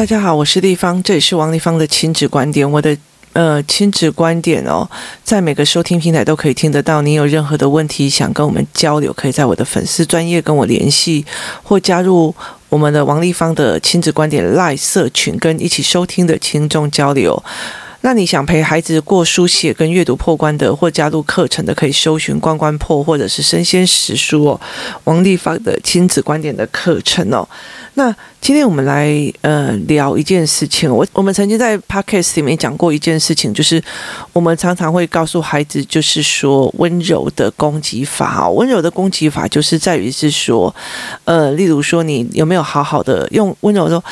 大家好，我是丽芳，这里是王丽芳的亲子观点。我的呃亲子观点哦，在每个收听平台都可以听得到。你有任何的问题想跟我们交流，可以在我的粉丝专业跟我联系，或加入我们的王丽芳的亲子观点赖社群，跟一起收听的听众交流。那你想陪孩子过书写跟阅读破关的，或加入课程的，可以搜寻关关破，或者是生鲜时书哦。王立发的亲子观点的课程哦。那今天我们来呃聊一件事情。我我们曾经在 Podcast 里面讲过一件事情，就是我们常常会告诉孩子，就是说温柔的攻击法哦。温柔的攻击法就是在于是说，呃，例如说你有没有好好的用温柔说。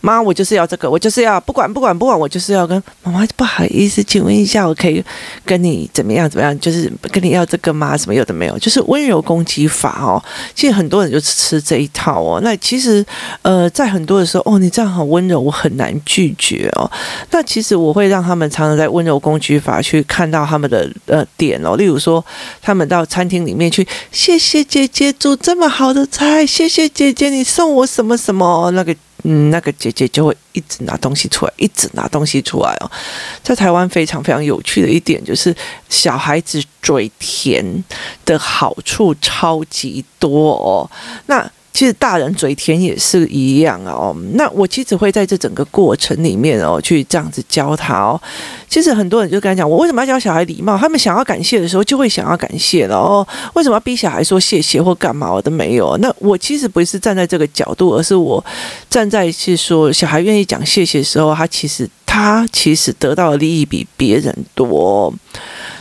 妈，我就是要这个，我就是要不管不管不管，我就是要跟妈妈不好意思，请问一下，我可以跟你怎么样怎么样？就是跟你要这个吗？什么有的没有？就是温柔攻击法哦。其实很多人就吃这一套哦。那其实呃，在很多的时候，哦，你这样很温柔，我很难拒绝哦。那其实我会让他们常常在温柔攻击法去看到他们的呃点哦。例如说，他们到餐厅里面去，谢谢姐姐煮这么好的菜，谢谢姐姐你送我什么什么那个。嗯，那个姐姐就会一直拿东西出来，一直拿东西出来哦。在台湾非常非常有趣的一点就是，小孩子嘴甜的好处超级多哦。那其实大人嘴甜也是一样哦。那我其实会在这整个过程里面哦，去这样子教他哦。其实很多人就跟他讲，我为什么要教小孩礼貌？他们想要感谢的时候，就会想要感谢了哦。为什么要逼小孩说谢谢或干嘛？我都没有。那我其实不是站在这个角度，而是我站在是说，小孩愿意讲谢谢的时候，他其实他其实得到的利益比别人多。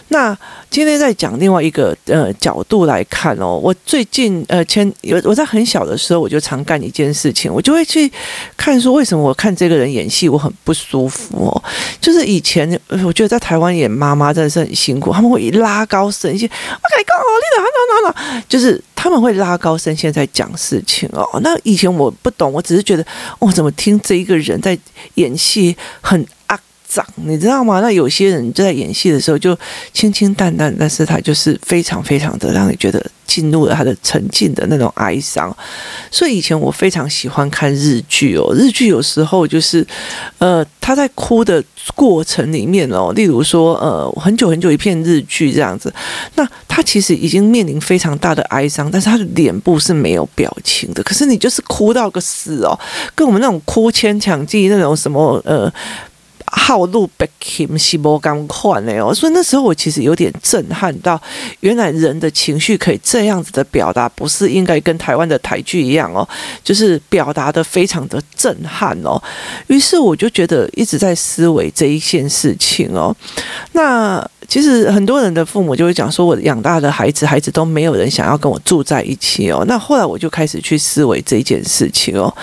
那今天在讲另外一个呃角度来看哦，我最近呃前有我在很小的时候，我就常干一件事情，我就会去看说，为什么我看这个人演戏我很不舒服哦，就是以前我觉得在台湾演妈妈真的是很辛苦，他们会拉高声线，我跟你讲哦，你哪哪哪哪，就是他们会拉高声线在讲事情哦。那以前我不懂，我只是觉得哦，怎么听这一个人在演戏很。长，你知道吗？那有些人就在演戏的时候就清清淡淡，但是他就是非常非常的让你觉得进入了他的沉浸的那种哀伤。所以以前我非常喜欢看日剧哦，日剧有时候就是，呃，他在哭的过程里面哦，例如说，呃，很久很久一片日剧这样子，那他其实已经面临非常大的哀伤，但是他的脸部是没有表情的，可是你就是哭到个死哦，跟我们那种哭牵强记那种什么呃。好路被 Kim 西波刚换嘞哦，所以那时候我其实有点震撼到，原来人的情绪可以这样子的表达，不是应该跟台湾的台剧一样哦，就是表达的非常的震撼哦。于是我就觉得一直在思维这一件事情哦，那。其实很多人的父母就会讲说，我养大的孩子，孩子都没有人想要跟我住在一起哦。那后来我就开始去思维这件事情哦。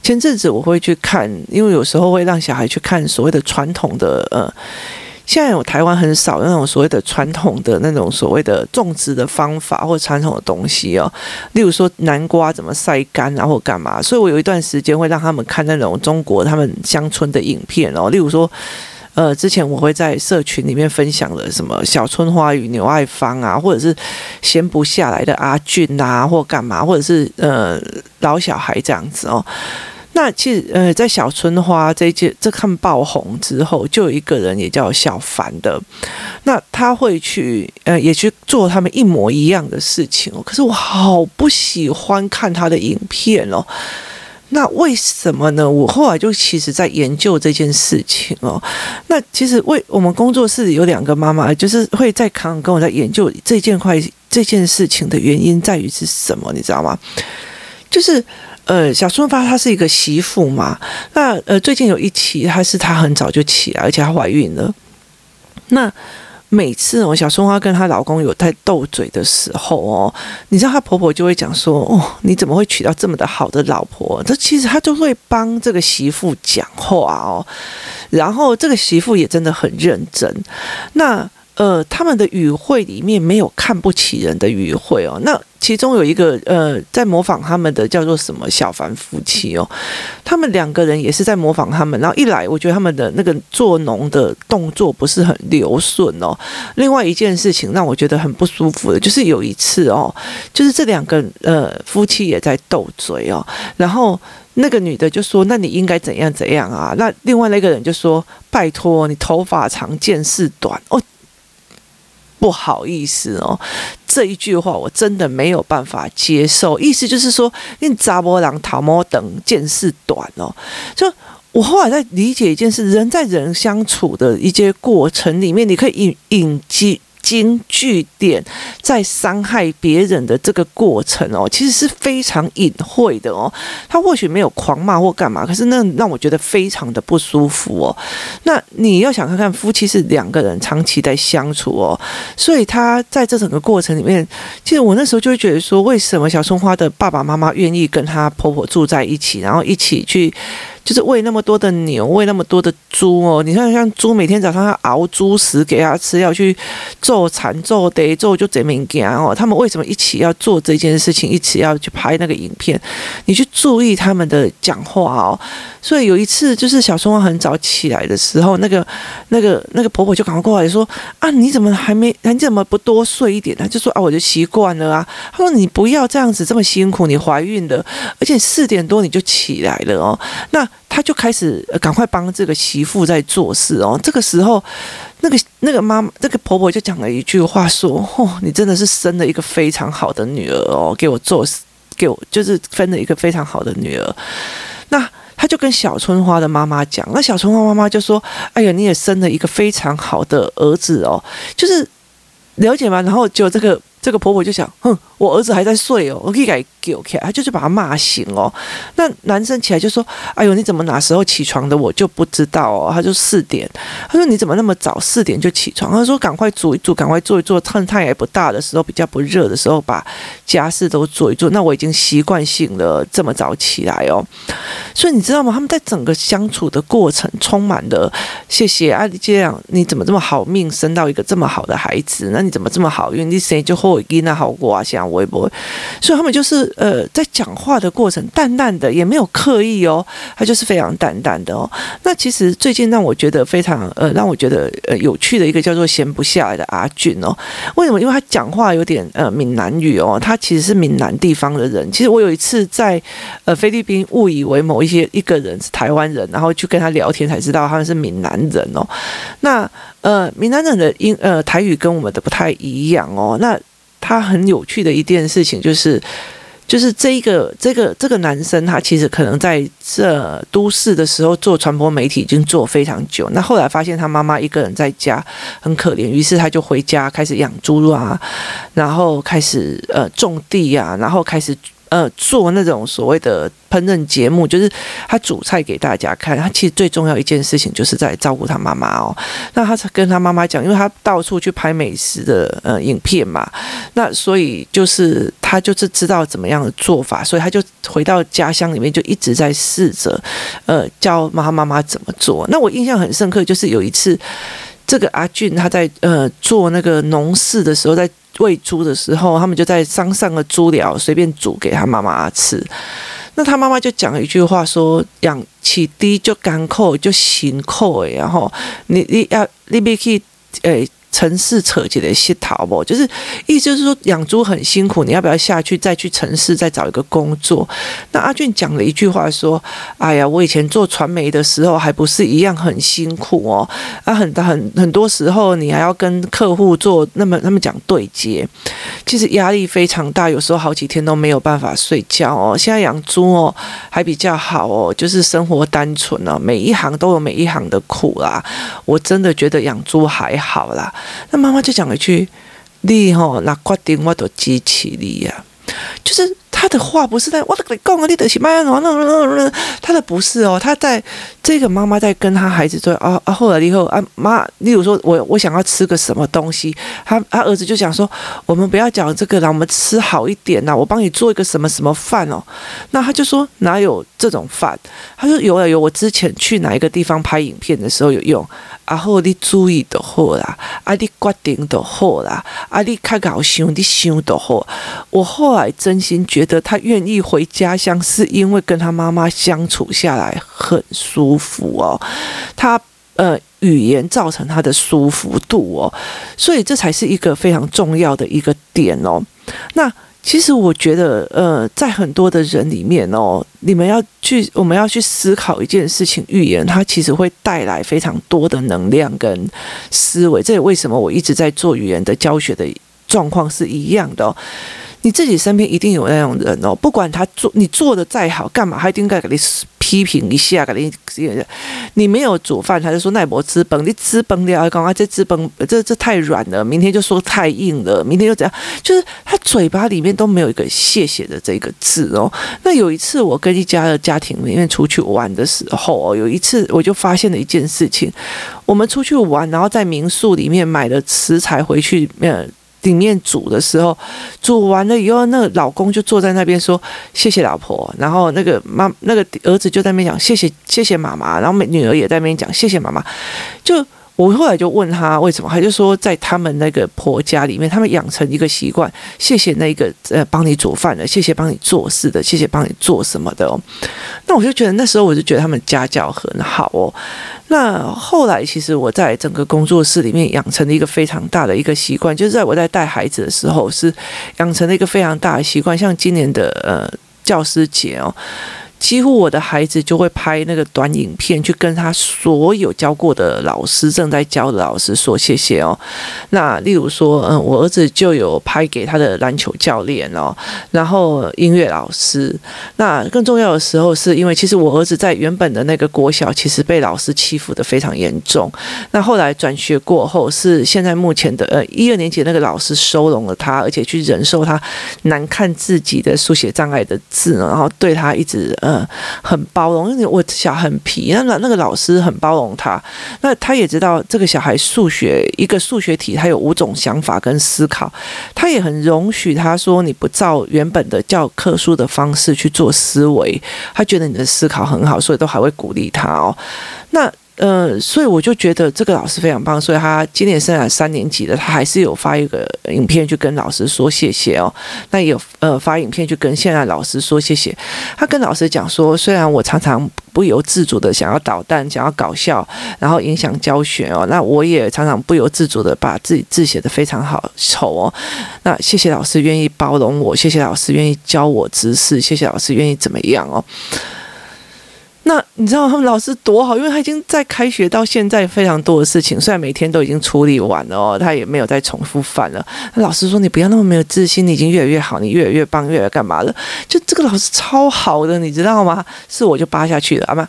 前阵子我会去看，因为有时候会让小孩去看所谓的传统的呃，现在有台湾很少那种所谓的传统的那种所谓的种植的方法或传统的东西哦。例如说南瓜怎么晒干啊，或干嘛。所以我有一段时间会让他们看那种中国他们乡村的影片哦。例如说。呃，之前我会在社群里面分享了什么小春花与牛爱芳啊，或者是闲不下来的阿俊啊，或干嘛，或者是呃老小孩这样子哦。那其实呃，在小春花这一届这看爆红之后，就有一个人也叫小凡的，那他会去呃也去做他们一模一样的事情哦。可是我好不喜欢看他的影片哦。那为什么呢？我后来就其实在研究这件事情哦。那其实为我们工作室有两个妈妈，就是会在康跟我在研究这件块这件事情的原因在于是什么？你知道吗？就是呃，小春发她是一个媳妇嘛。那呃，最近有一期，她是她很早就起来，而且她怀孕了。那每次哦，小松花跟她老公有在斗嘴的时候哦，你知道她婆婆就会讲说：“哦，你怎么会娶到这么的好的老婆？”这其实她就会帮这个媳妇讲话哦，然后这个媳妇也真的很认真。那呃，他们的语汇里面没有看不起人的语汇哦。那其中有一个呃，在模仿他们的叫做什么小凡夫妻哦，他们两个人也是在模仿他们。然后一来，我觉得他们的那个做农的动作不是很流顺哦。另外一件事情让我觉得很不舒服的，就是有一次哦，就是这两个呃夫妻也在斗嘴哦，然后那个女的就说：“那你应该怎样怎样啊？”那另外那个人就说：“拜托，你头发长见识短哦。”不好意思哦，这一句话我真的没有办法接受。意思就是说，你扎波朗、塔摩等见识短哦。就我后来在理解一件事，人在人相处的一些过程里面，你可以引引进。金句点在伤害别人的这个过程哦，其实是非常隐晦的哦。他或许没有狂骂或干嘛，可是那让我觉得非常的不舒服哦。那你要想看看，夫妻是两个人长期在相处哦，所以他在这整个过程里面，其实我那时候就会觉得说，为什么小松花的爸爸妈妈愿意跟她婆婆住在一起，然后一起去。就是喂那么多的牛，喂那么多的猪哦。你看，像猪每天早上要熬猪食给它吃，要去做产做得做就这么干哦。他们为什么一起要做这件事情，一起要去拍那个影片？你去注意他们的讲话哦。所以有一次，就是小春花很早起来的时候，那个、那个、那个婆婆就赶快过来说：“啊，你怎么还没？你怎么不多睡一点呢？”就说：“啊，我就习惯了啊。”她说：“你不要这样子这么辛苦，你怀孕了，而且四点多你就起来了哦。”那他就开始赶快帮这个媳妇在做事哦。这个时候，那个那个妈妈，这个婆婆就讲了一句话说：“哦，你真的是生了一个非常好的女儿哦，给我做，给我就是分了一个非常好的女儿。”那他就跟小春花的妈妈讲，那小春花妈妈就说：“哎呀，你也生了一个非常好的儿子哦，就是了解吗？”然后就这个。这个婆婆就想，哼，我儿子还在睡哦，我可以给给起来，他就是把他骂醒哦。那男生起来就说，哎呦，你怎么哪时候起床的？我就不知道哦。他就四点，他说你怎么那么早四点就起床？他说赶快煮一煮，赶快做一做，趁太阳不大的时候，比较不热的时候，把家事都做一做。那我已经习惯性了这么早起来哦。所以你知道吗？他们在整个相处的过程，充满了谢谢啊，这样你怎么这么好命，生到一个这么好的孩子？那你怎么这么好运？你谁就后。那好过啊，像微博，所以他们就是呃，在讲话的过程淡淡的，也没有刻意哦，他就是非常淡淡的哦。那其实最近让我觉得非常呃，让我觉得呃有趣的一个叫做闲不下来的阿俊哦。为什么？因为他讲话有点呃闽南语哦，他其实是闽南地方的人。其实我有一次在呃菲律宾误以为某一些一个人是台湾人，然后去跟他聊天才知道他们是闽南人哦。那呃闽南人的英呃台语跟我们的不太一样哦。那他很有趣的一件事情就是，就是这一个这个这个男生，他其实可能在这都市的时候做传播媒体已经做非常久。那后来发现他妈妈一个人在家很可怜，于是他就回家开始养猪啊，然后开始呃种地啊，然后开始。呃，做那种所谓的烹饪节目，就是他煮菜给大家看。他其实最重要一件事情，就是在照顾他妈妈哦。那他跟他妈妈讲，因为他到处去拍美食的呃影片嘛，那所以就是他就是知道怎么样的做法，所以他就回到家乡里面，就一直在试着呃教妈妈妈怎么做。那我印象很深刻，就是有一次这个阿俊他在呃做那个农事的时候，在。喂猪的时候，他们就在山上的猪寮随便煮给他妈妈吃。那他妈妈就讲了一句话说：“养起低就干扣就行扣，然后你你要你别去诶。”城市扯起来是逃不，就是意思就是说养猪很辛苦，你要不要下去再去城市再找一个工作？那阿俊讲了一句话说：“哎呀，我以前做传媒的时候还不是一样很辛苦哦，啊很很很多时候你还要跟客户做那么那么讲对接，其实压力非常大，有时候好几天都没有办法睡觉哦。现在养猪哦还比较好哦，就是生活单纯哦，每一行都有每一行的苦啦。我真的觉得养猪还好啦。”那妈妈就讲一句：“你吼，那决定我都支持你呀。”就是。他的话不是在我的讲啊，你的是妈呀，那那那那他的不是哦，他在这个妈妈在跟他孩子说啊啊，后来以后啊妈，例如说我我想要吃个什么东西，他他儿子就讲说，我们不要讲这个，让我们吃好一点呐，我帮你做一个什么什么饭哦，那他就说哪有这种饭？他说有啊有，我之前去哪一个地方拍影片的时候有用。啊好，你注意就好啦，啊你决定就好啦，啊你较搞想你想就好。我后来真心觉得他愿意回家乡，是因为跟他妈妈相处下来很舒服哦。他呃语言造成他的舒服度哦，所以这才是一个非常重要的一个点哦。那。其实我觉得，呃，在很多的人里面哦，你们要去，我们要去思考一件事情，语言它其实会带来非常多的能量跟思维。这也为什么我一直在做语言的教学的状况是一样的哦。你自己身边一定有那种人哦，不管他做你做的再好，干嘛他一定该给你批评一下，给你你没有煮饭，他就说那我吃崩，你吃崩了，刚刚这吃崩，这这太软了，明天就说太硬了，明天又怎样？就是他嘴巴里面都没有一个谢谢的这个字哦。那有一次我跟一家的家庭里面出去玩的时候哦，有一次我就发现了一件事情，我们出去玩，然后在民宿里面买了食材回去，嗯。里面煮的时候，煮完了以后，那个老公就坐在那边说谢谢老婆，然后那个妈那个儿子就在那边讲谢谢谢谢妈妈，然后女儿也在那边讲谢谢妈妈，就。我后来就问他为什么，他就说在他们那个婆家里面，他们养成一个习惯，谢谢那个呃帮你煮饭的，谢谢帮你做事的，谢谢帮你做什么的哦。那我就觉得那时候我就觉得他们家教很好哦。那后来其实我在整个工作室里面养成了一个非常大的一个习惯，就是在我在带孩子的时候是养成了一个非常大的习惯，像今年的呃教师节哦。几乎我的孩子就会拍那个短影片，去跟他所有教过的老师、正在教的老师说谢谢哦。那例如说，嗯，我儿子就有拍给他的篮球教练哦，然后音乐老师。那更重要的时候，是因为其实我儿子在原本的那个国小，其实被老师欺负得非常严重。那后来转学过后，是现在目前的呃一二年级那个老师收容了他，而且去忍受他难看自己的书写障碍的字，然后对他一直。嗯，很包容，因为我小很皮，那那个老师很包容他，那他也知道这个小孩数学一个数学题，他有五种想法跟思考，他也很容许他说你不照原本的教科书的方式去做思维，他觉得你的思考很好，所以都还会鼓励他哦。那。呃，所以我就觉得这个老师非常棒，所以他今年生了三年级的，他还是有发一个影片去跟老师说谢谢哦。那有呃发影片去跟现在老师说谢谢。他跟老师讲说，虽然我常常不由自主的想要捣蛋，想要搞笑，然后影响教学哦，那我也常常不由自主的把自己字写得非常好丑哦。那谢谢老师愿意包容我，谢谢老师愿意教我知识，谢谢老师愿意怎么样哦。那你知道他们老师多好，因为他已经在开学到现在非常多的事情，虽然每天都已经处理完了哦，他也没有再重复犯了。那老师说：“你不要那么没有自信，你已经越来越好，你越来越棒，越来越干嘛了？”就这个老师超好的，你知道吗？是我就扒下去了啊嘛，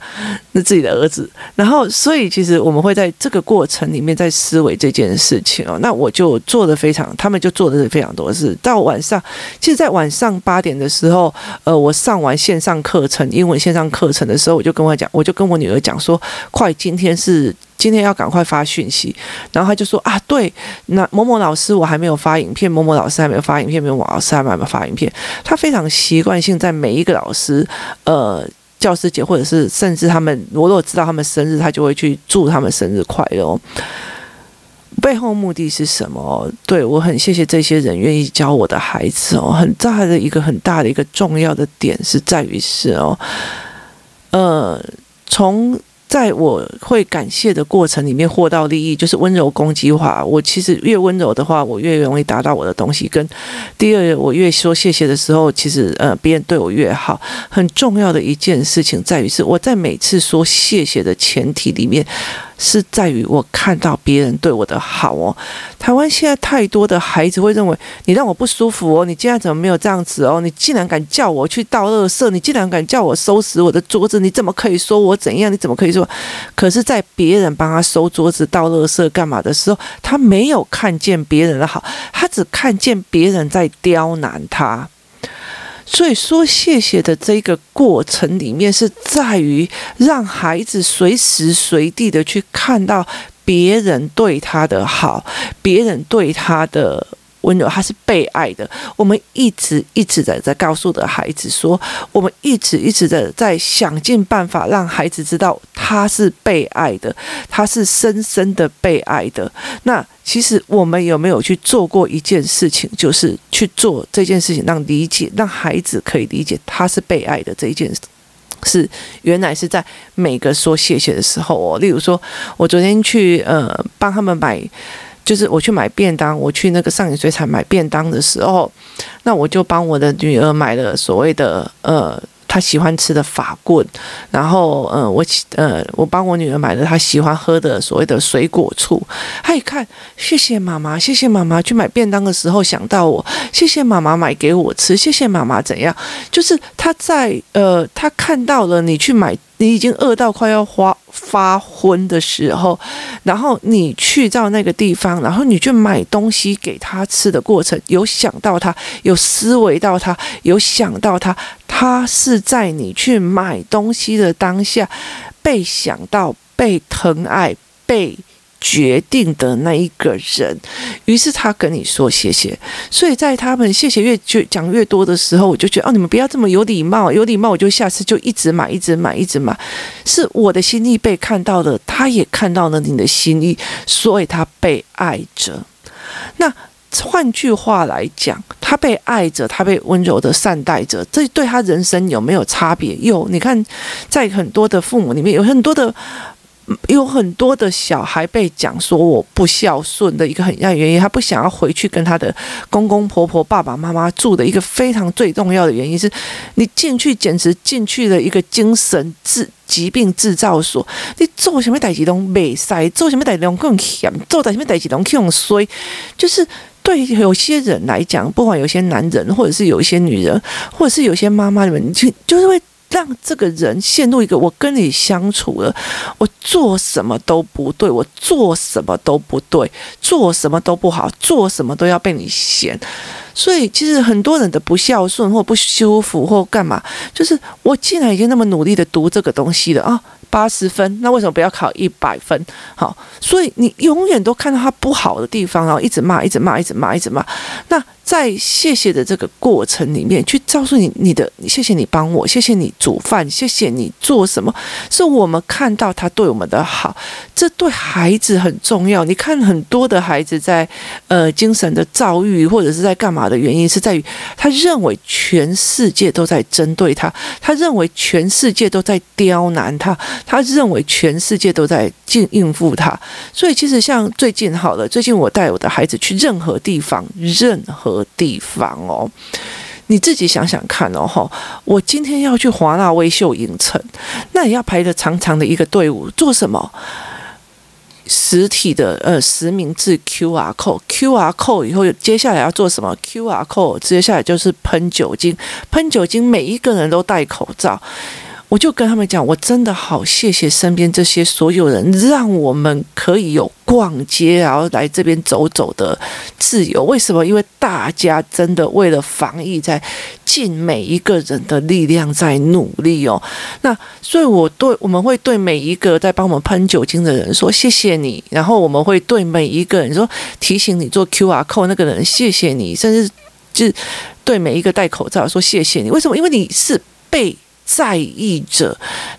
那自己的儿子。然后，所以其实我们会在这个过程里面在思维这件事情哦。那我就做的非常，他们就做的是非常多的事。到晚上，其实，在晚上八点的时候，呃，我上完线上课程，英文线上课程的时候，我就。就跟我讲，我就跟我女儿讲说，快，今天是今天要赶快发讯息。然后他就说啊，对，那某某老师我还没有发影片，某某老师还没有发影片，某某老师还没有发影片。他非常习惯性在每一个老师，呃，教师节或者是甚至他们，我如果知道他们生日，他就会去祝他们生日快乐。背后目的是什么？对，我很谢谢这些人愿意教我的孩子哦。很大的一个很大的一个重要的点是在于是哦。呃，从在我会感谢的过程里面获到利益，就是温柔攻击法。我其实越温柔的话，我越容易达到我的东西。跟第二，我越说谢谢的时候，其实呃，别人对我越好。很重要的一件事情在于是，我在每次说谢谢的前提里面。是在于我看到别人对我的好哦。台湾现在太多的孩子会认为你让我不舒服哦，你竟然怎么没有这样子哦？你竟然敢叫我去倒垃圾，你竟然敢叫我收拾我的桌子，你怎么可以说我怎样？你怎么可以说？可是，在别人帮他收桌子、倒垃圾干嘛的时候，他没有看见别人的好，他只看见别人在刁难他。所以说谢谢的这个过程里面，是在于让孩子随时随地的去看到别人对他的好，别人对他的。温柔，他是被爱的。我们一直一直的在告诉的孩子说，我们一直一直的在想尽办法让孩子知道他是被爱的，他是深深的被爱的。那其实我们有没有去做过一件事情，就是去做这件事情，让理解，让孩子可以理解他是被爱的这一件事，是原来是在每个说谢谢的时候哦。例如说，我昨天去呃帮他们买。就是我去买便当，我去那个上影水产买便当的时候，那我就帮我的女儿买了所谓的呃。他喜欢吃的法棍，然后，呃，我，呃，我帮我女儿买了她喜欢喝的所谓的水果醋。她一看，谢谢妈妈，谢谢妈妈去买便当的时候想到我，谢谢妈妈买给我吃，谢谢妈妈怎样？就是他在，呃，他看到了你去买，你已经饿到快要发发昏的时候，然后你去到那个地方，然后你去买东西给他吃的过程，有想到他，有思维到他，有想到他。他是在你去买东西的当下，被想到、被疼爱、被决定的那一个人，于是他跟你说谢谢。所以在他们谢谢越就讲越多的时候，我就觉得哦，你们不要这么有礼貌，有礼貌我就下次就一直买，一直买，一直买。是我的心意被看到了，他也看到了你的心意，所以他被爱着。那。换句话来讲，他被爱着，他被温柔的善待着，这对他人生有没有差别？有，你看，在很多的父母里面，有很多的，有很多的小孩被讲说我不孝顺的一个很大原因，他不想要回去跟他的公公婆婆、爸爸妈妈住的一个非常最重要的原因是，你进去简直进去了一个精神治疾病制造所，你做什么代志都没塞，做什么代志都更险，做什么代志都更衰，就是。对有些人来讲，不管有些男人，或者是有一些女人，或者是有些妈妈，你们就就是会让这个人陷入一个：我跟你相处了，我做什么都不对，我做什么都不对，做什么都不好，做什么都要被你嫌。所以，其实很多人的不孝顺或不舒服或干嘛，就是我既然已经那么努力的读这个东西了啊。八十分，那为什么不要考一百分？好，所以你永远都看到他不好的地方，然后一直骂，一直骂，一直骂，一直骂。那。在谢谢的这个过程里面，去告诉你你的谢谢你帮我，谢谢你煮饭，谢谢你做什么，是我们看到他对我们的好，这对孩子很重要。你看很多的孩子在呃精神的遭遇或者是在干嘛的原因，是在于他认为全世界都在针对他，他认为全世界都在刁难他，他认为全世界都在应应付他。所以其实像最近好了，最近我带我的孩子去任何地方，任何。地方哦，你自己想想看哦，哈，我今天要去华纳威秀影城，那也要排着长长的一个队伍，做什么？实体的呃实名制 QR code，QR code 以后接下来要做什么？QR code 接下来就是喷酒精，喷酒精，每一个人都戴口罩。我就跟他们讲，我真的好谢谢身边这些所有人，让我们可以有逛街，然后来这边走走的自由。为什么？因为大家真的为了防疫，在尽每一个人的力量在努力哦。那所以，我对我们会对每一个在帮我们喷酒精的人说谢谢你，然后我们会对每一个人说提醒你做 QR code 那个人谢谢你，甚至就是对每一个戴口罩说谢谢你。为什么？因为你是被。在意着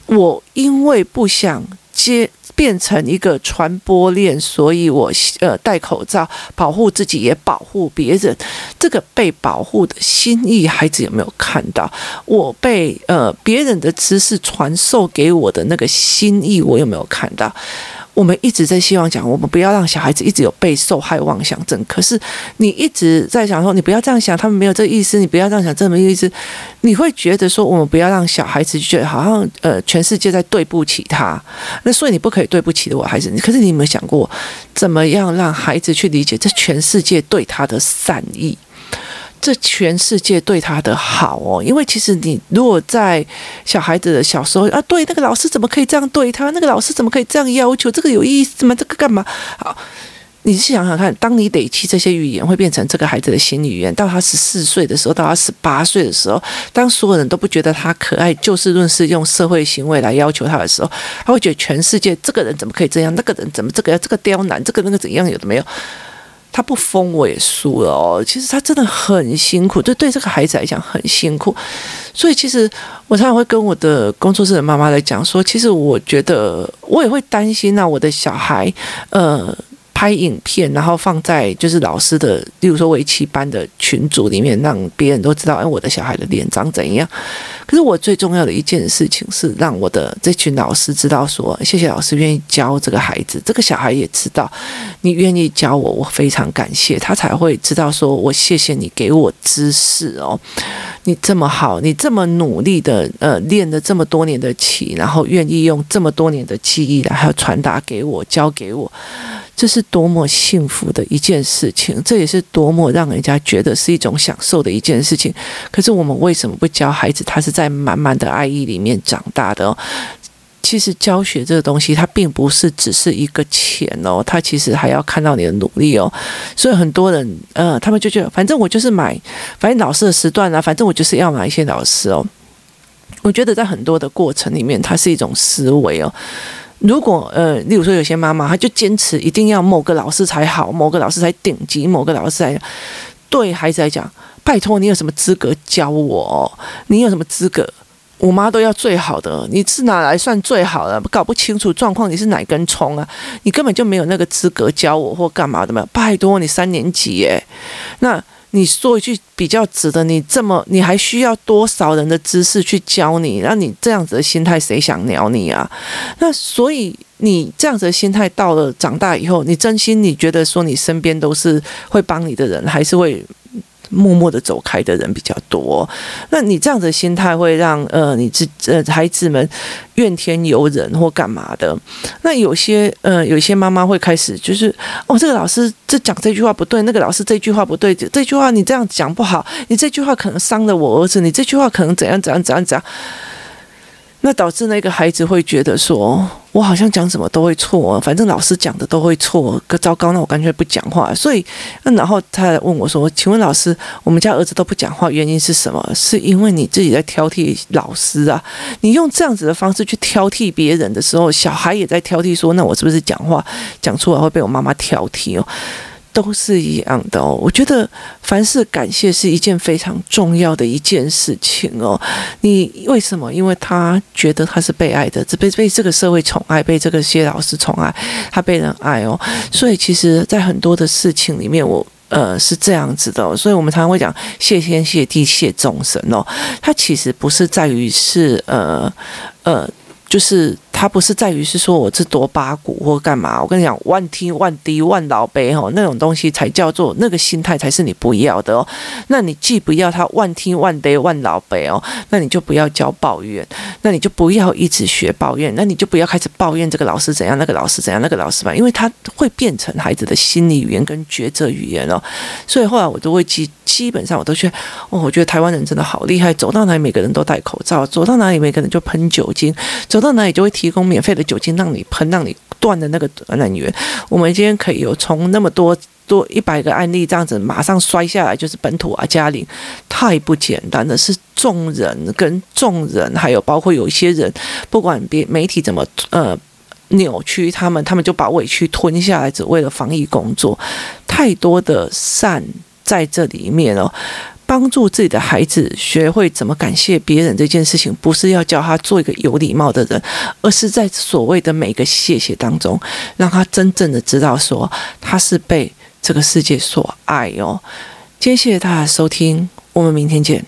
我，因为不想接变成一个传播链，所以我呃戴口罩保护自己，也保护别人。这个被保护的心意，孩子有没有看到？我被呃别人的知识传授给我的那个心意，我有没有看到？我们一直在希望讲，我们不要让小孩子一直有被受害妄想症。可是你一直在想说，你不要这样想，他们没有这个意思，你不要这样想，这么意思，你会觉得说，我们不要让小孩子觉得好像呃全世界在对不起他。那所以你不可以对不起的我孩子。可是你有没有想过，怎么样让孩子去理解这全世界对他的善意？这全世界对他的好哦，因为其实你如果在小孩子的小时候啊，对那个老师怎么可以这样对他？那个老师怎么可以这样要求？这个有意思吗？这个干嘛？好，你想想看，当你累积这些语言，会变成这个孩子的新语言。到他十四岁的时候，到他十八岁的时候，当所有人都不觉得他可爱，就事论事用社会行为来要求他的时候，他会觉得全世界这个人怎么可以这样？那个人怎么这个要这个刁难？这个那个怎样？有的没有？他不疯我也输了哦。其实他真的很辛苦，就对这个孩子来讲很辛苦。所以其实我常常会跟我的工作室的妈妈来讲说，其实我觉得我也会担心啊，我的小孩，呃。拍影片，然后放在就是老师的，例如说围棋班的群组里面，让别人都知道，哎，我的小孩的脸长怎样。可是我最重要的一件事情是，让我的这群老师知道说，谢谢老师愿意教这个孩子，这个小孩也知道你愿意教我，我非常感谢，他才会知道说我谢谢你给我知识哦，你这么好，你这么努力的呃练了这么多年的棋，然后愿意用这么多年的记忆来还有传达给我，教给我。这是多么幸福的一件事情，这也是多么让人家觉得是一种享受的一件事情。可是我们为什么不教孩子？他是在满满的爱意里面长大的哦。其实教学这个东西，它并不是只是一个钱哦，它其实还要看到你的努力哦。所以很多人，呃，他们就觉得，反正我就是买，反正老师的时段啊，反正我就是要买一些老师哦。我觉得在很多的过程里面，它是一种思维哦。如果呃，例如说有些妈妈，她就坚持一定要某个老师才好，某个老师才顶级，某个老师才对孩子来讲，拜托你有什么资格教我？你有什么资格？我妈都要最好的，你是哪来算最好的？搞不清楚状况，你是哪根葱啊？你根本就没有那个资格教我或干嘛的嘛？拜托你三年级耶，那。你说一句比较直的，你这么你还需要多少人的知识去教你？那你这样子的心态，谁想鸟你啊？那所以你这样子的心态到了长大以后，你真心你觉得说你身边都是会帮你的人，还是会？默默的走开的人比较多，那你这样的心态会让呃你自呃孩子们怨天尤人或干嘛的？那有些呃有些妈妈会开始就是哦，这个老师这讲这句话不对，那个老师这句话不对，这句话你这样讲不好，你这句话可能伤了我儿子，你这句话可能怎样怎样怎样怎样。那导致那个孩子会觉得说，我好像讲什么都会错，反正老师讲的都会错，可糟糕，那我干脆不讲话。所以，那然后他问我说：“请问老师，我们家儿子都不讲话，原因是什么？是因为你自己在挑剔老师啊？你用这样子的方式去挑剔别人的时候，小孩也在挑剔说，那我是不是讲话讲出来会被我妈妈挑剔哦？”都是一样的哦，我觉得凡事感谢是一件非常重要的一件事情哦。你为什么？因为他觉得他是被爱的，只被被这个社会宠爱，被这个些老师宠爱，他被人爱哦。所以其实，在很多的事情里面，我呃是这样子的。所以我们常常会讲谢天谢地谢众生哦。他其实不是在于是呃呃，就是。他不是在于是说我是多八股或干嘛，我跟你讲，万听万低万老悲吼，那种东西才叫做那个心态才是你不要的哦。那你既不要他万听万地万老悲哦，那你就不要教抱怨，那你就不要一直学抱怨，那你就不要开始抱怨这个老师怎样，那个老师怎样，那个老师吧，因为他会变成孩子的心理语言跟抉择语言哦。所以后来我都会基基本上我都觉得，哦，我觉得台湾人真的好厉害，走到哪里每个人都戴口罩，走到哪里每个人就喷酒精，走到哪里就会提。提供免费的酒精让你喷，让你断的那个感染源。我们今天可以有从那么多多一百个案例这样子马上摔下来，就是本土啊，嘉玲太不简单了。是众人跟众人，还有包括有一些人，不管别媒体怎么呃扭曲他们，他们就把委屈吞下来，只为了防疫工作。太多的善在这里面哦。帮助自己的孩子学会怎么感谢别人这件事情，不是要教他做一个有礼貌的人，而是在所谓的每个谢谢当中，让他真正的知道说他是被这个世界所爱哦。今天谢谢大家收听，我们明天见。